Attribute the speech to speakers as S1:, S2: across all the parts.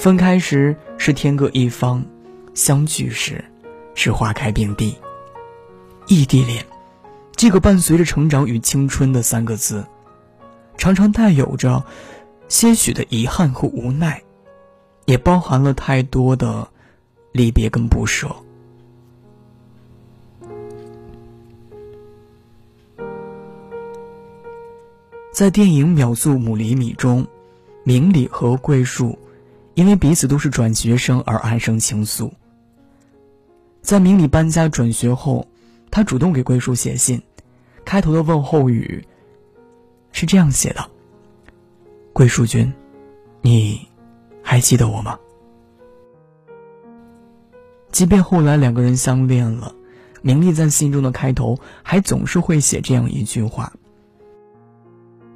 S1: 分开时是天各一方，相聚时是花开并蒂。异地恋，这个伴随着成长与青春的三个字，常常带有着些许的遗憾和无奈，也包含了太多的离别跟不舍。在电影《秒速五厘米》中，明里和桂树因为彼此都是转学生而暗生情愫。在明里搬家转学后，他主动给桂树写信，开头的问候语是这样写的：“桂树君，你还记得我吗？”即便后来两个人相恋了，明丽在信中的开头还总是会写这样一句话。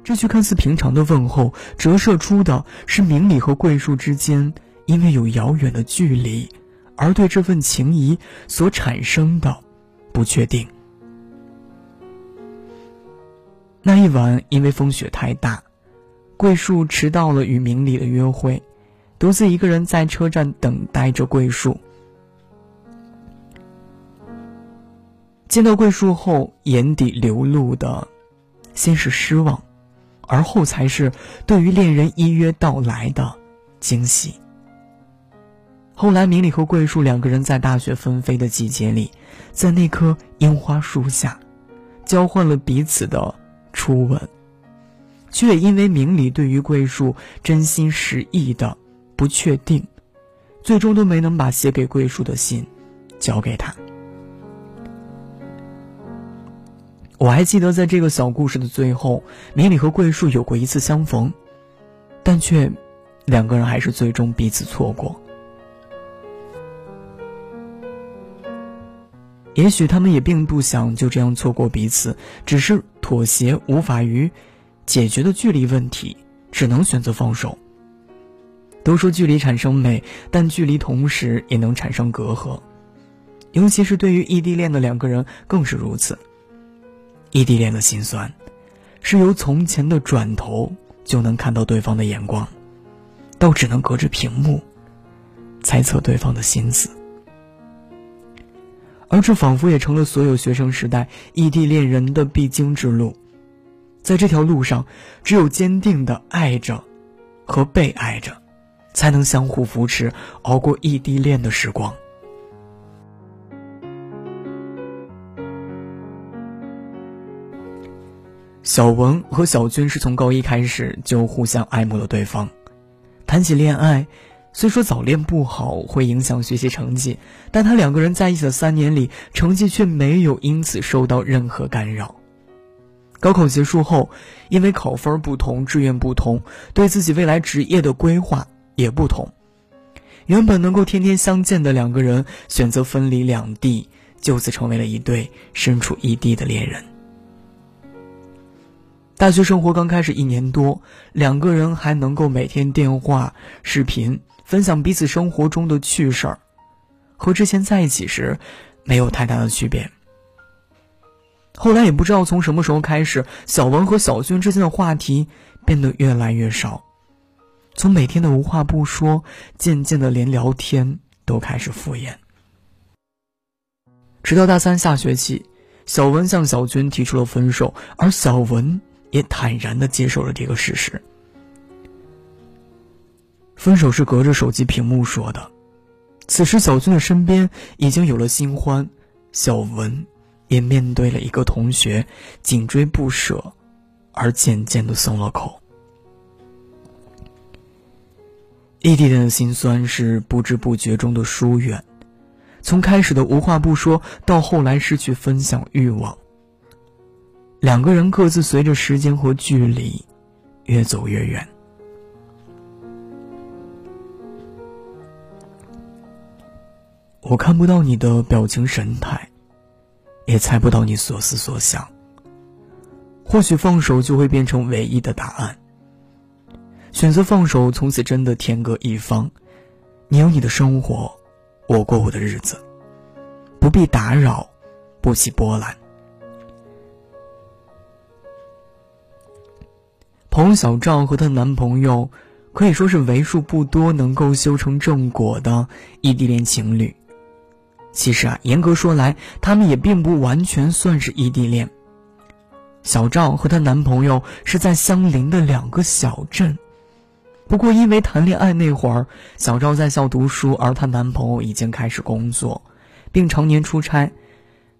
S1: 这句看似平常的问候，折射出的是明理和桂树之间因为有遥远的距离，而对这份情谊所产生的不确定。那一晚，因为风雪太大，桂树迟到了与明理的约会，独自一个人在车站等待着桂树。见到桂树后，眼底流露的先是失望。而后才是对于恋人依约到来的惊喜。后来，明里和桂树两个人在大雪纷飞的季节里，在那棵樱花树下，交换了彼此的初吻，却因为明里对于桂树真心实意的不确定，最终都没能把写给桂树的信交给他。我还记得，在这个小故事的最后，明理和桂树有过一次相逢，但却两个人还是最终彼此错过。也许他们也并不想就这样错过彼此，只是妥协无法于解决的距离问题，只能选择放手。都说距离产生美，但距离同时也能产生隔阂，尤其是对于异地恋的两个人更是如此。异地恋的心酸，是由从前的转头就能看到对方的眼光，到只能隔着屏幕猜测对方的心思，而这仿佛也成了所有学生时代异地恋人的必经之路。在这条路上，只有坚定的爱着和被爱着，才能相互扶持，熬过异地恋的时光。小文和小军是从高一开始就互相爱慕了对方，谈起恋爱，虽说早恋不好会影响学习成绩，但他两个人在一起的三年里，成绩却没有因此受到任何干扰。高考结束后，因为考分不同、志愿不同，对自己未来职业的规划也不同，原本能够天天相见的两个人选择分离两地，就此成为了一对身处异地的恋人。大学生活刚开始一年多，两个人还能够每天电话、视频分享彼此生活中的趣事儿，和之前在一起时没有太大的区别。后来也不知道从什么时候开始，小文和小军之间的话题变得越来越少，从每天的无话不说，渐渐的连聊天都开始敷衍。直到大三下学期，小文向小军提出了分手，而小文。也坦然的接受了这个事实。分手是隔着手机屏幕说的，此时小军的身边已经有了新欢，小文也面对了一个同学，紧追不舍，而渐渐的松了口。异地恋的心酸是不知不觉中的疏远，从开始的无话不说，到后来失去分享欲望。两个人各自随着时间和距离，越走越远。我看不到你的表情神态，也猜不到你所思所想。或许放手就会变成唯一的答案。选择放手，从此真的天各一方。你有你的生活，我过我的日子，不必打扰，不起波澜。朋友小赵和她男朋友可以说是为数不多能够修成正果的异地恋情侣。其实啊，严格说来，他们也并不完全算是异地恋。小赵和她男朋友是在相邻的两个小镇，不过因为谈恋爱那会儿，小赵在校读书，而她男朋友已经开始工作，并常年出差，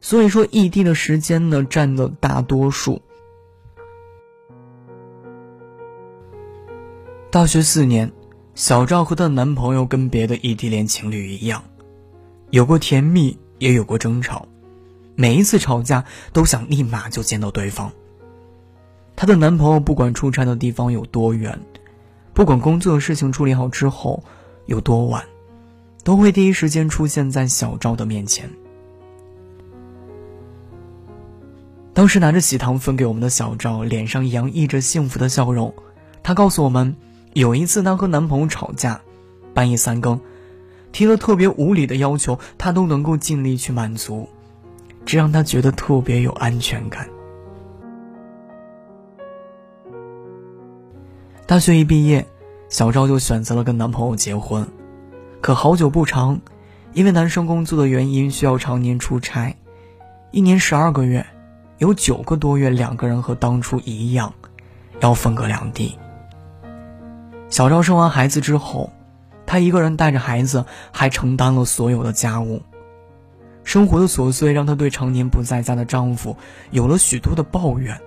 S1: 所以说异地的时间呢占了大多数。大学四年，小赵和她的男朋友跟别的异地恋情侣一样，有过甜蜜，也有过争吵。每一次吵架都想立马就见到对方。她的男朋友不管出差的地方有多远，不管工作事情处理好之后有多晚，都会第一时间出现在小赵的面前。当时拿着喜糖分给我们的小赵，脸上洋溢着幸福的笑容。她告诉我们。有一次，她和男朋友吵架，半夜三更，提了特别无理的要求，她都能够尽力去满足，这让她觉得特别有安全感。大学一毕业，小赵就选择了跟男朋友结婚，可好久不长，因为男生工作的原因需要常年出差，一年十二个月，有九个多月，两个人和当初一样，要分隔两地。小赵生完孩子之后，她一个人带着孩子，还承担了所有的家务。生活的琐碎让她对常年不在家的丈夫有了许多的抱怨。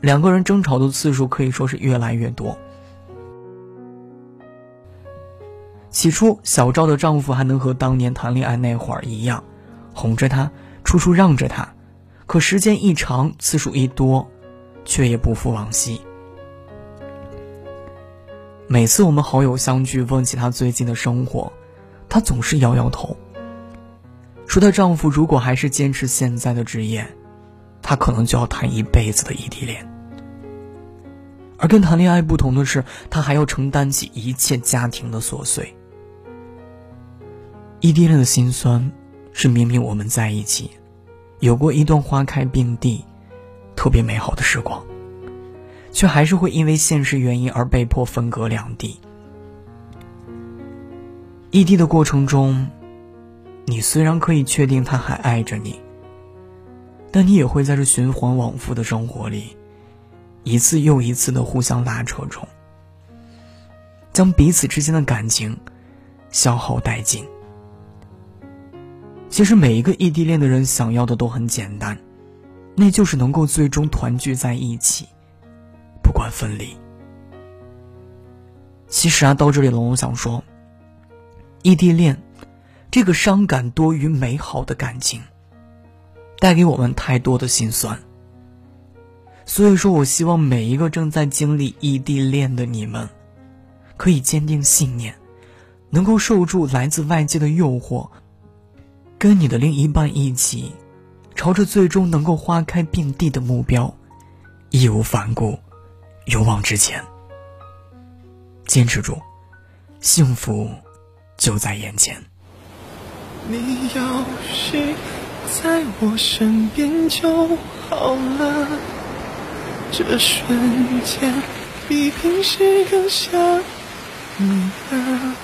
S1: 两个人争吵的次数可以说是越来越多。起初，小赵的丈夫还能和当年谈恋爱那会儿一样，哄着她，处处让着她。可时间一长，次数一多，却也不复往昔。每次我们好友相聚，问起她最近的生活，她总是摇摇头，说她丈夫如果还是坚持现在的职业，她可能就要谈一辈子的异地恋。而跟谈恋爱不同的是，她还要承担起一切家庭的琐碎。异地恋的心酸，是明明我们在一起，有过一段花开并蒂、特别美好的时光。却还是会因为现实原因而被迫分隔两地。异地的过程中，你虽然可以确定他还爱着你，但你也会在这循环往复的生活里，一次又一次的互相拉扯中，将彼此之间的感情消耗殆尽。其实每一个异地恋的人想要的都很简单，那就是能够最终团聚在一起。不管分离，其实啊，到这里龙龙想说，异地恋这个伤感多于美好的感情，带给我们太多的心酸。所以说我希望每一个正在经历异地恋的你们，可以坚定信念，能够受住来自外界的诱惑，跟你的另一半一起，朝着最终能够花开并蒂的目标，义无反顾。勇往直前，坚持住，幸福就在眼前。
S2: 你要是在我身边就好了，这瞬间比平时更想你了。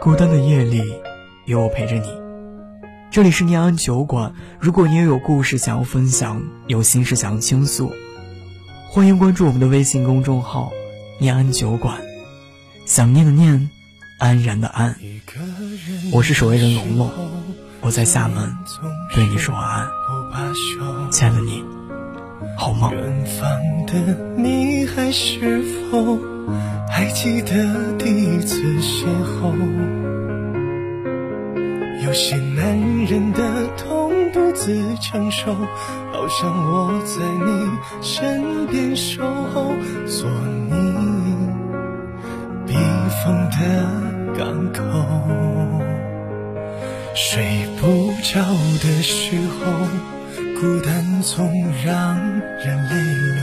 S1: 孤单的夜里，有我陪着你。这里是念安酒馆，如果你也有故事想要分享，有心事想要倾诉。欢迎关注我们的微信公众号“念安酒馆”，想念的念，安然的安。我是守卫人龙龙，我在厦门对你说晚安，亲爱的你，好梦。
S2: 远方的你还是否还记得第一次邂逅？有些男人的痛独自承受，好像我在你身边守候，做你避风的港口。睡不着的时候，孤单总让人泪流。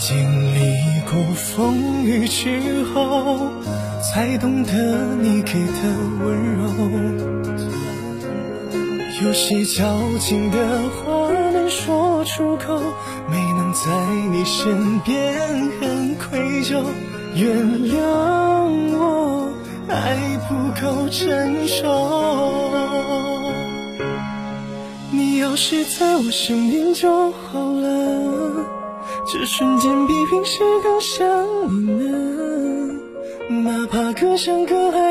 S2: 经历过风雨之后。才懂得你给的温柔，有些矫情的话。没说出口，没能在你身边，很愧疚。原谅我爱不够成熟。你要是在我身边就好了，这瞬间比平时更想你呢。哪怕隔山隔海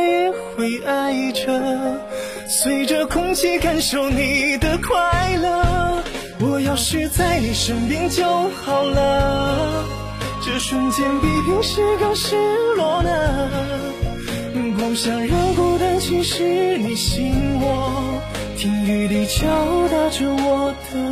S2: 会爱着，随着空气感受你的快乐。我要是在你身边就好了，这瞬间比平时更失落呢。不想让孤单侵蚀你心窝，听雨滴敲打着我的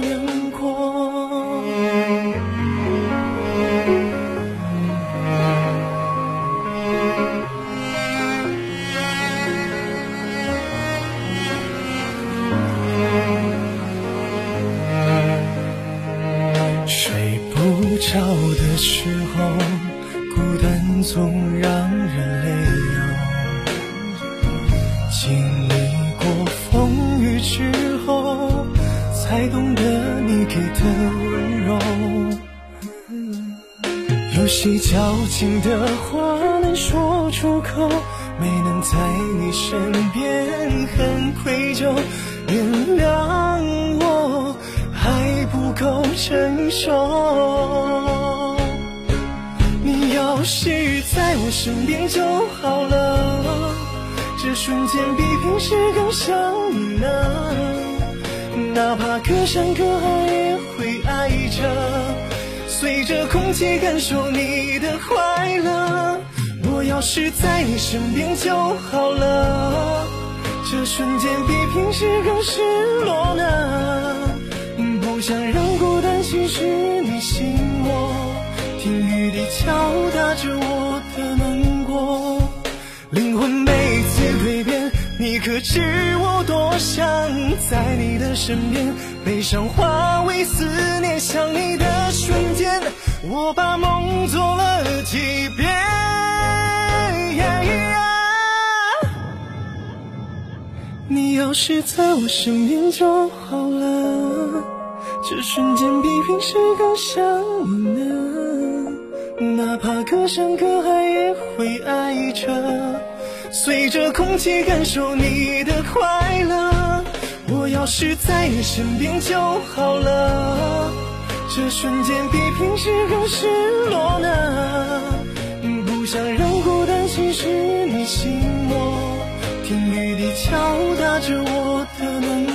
S2: 的温柔。有些矫情的话能说出口，没能在你身边，很愧疚。原谅我还不够成熟。你要是在我身边就好了，这瞬间比平时更想你呢。哪怕隔山隔海也会爱着，随着空气感受你的快乐。我要是在你身边就好了，这瞬间比平时更失落呢。不想让孤单侵蚀你心窝，听雨滴敲打着我你可知我多想在你的身边？悲伤化为思念，想你的瞬间，我把梦做了几遍。你要是在我身边就好了，这瞬间比平时更想你呢。哪怕隔山隔海也会爱着，随着空气感受你的快乐。我要是在你身边就好了，这瞬间比平时更失落呢。不想让孤单侵蚀你心窝，听雨滴敲打着我的难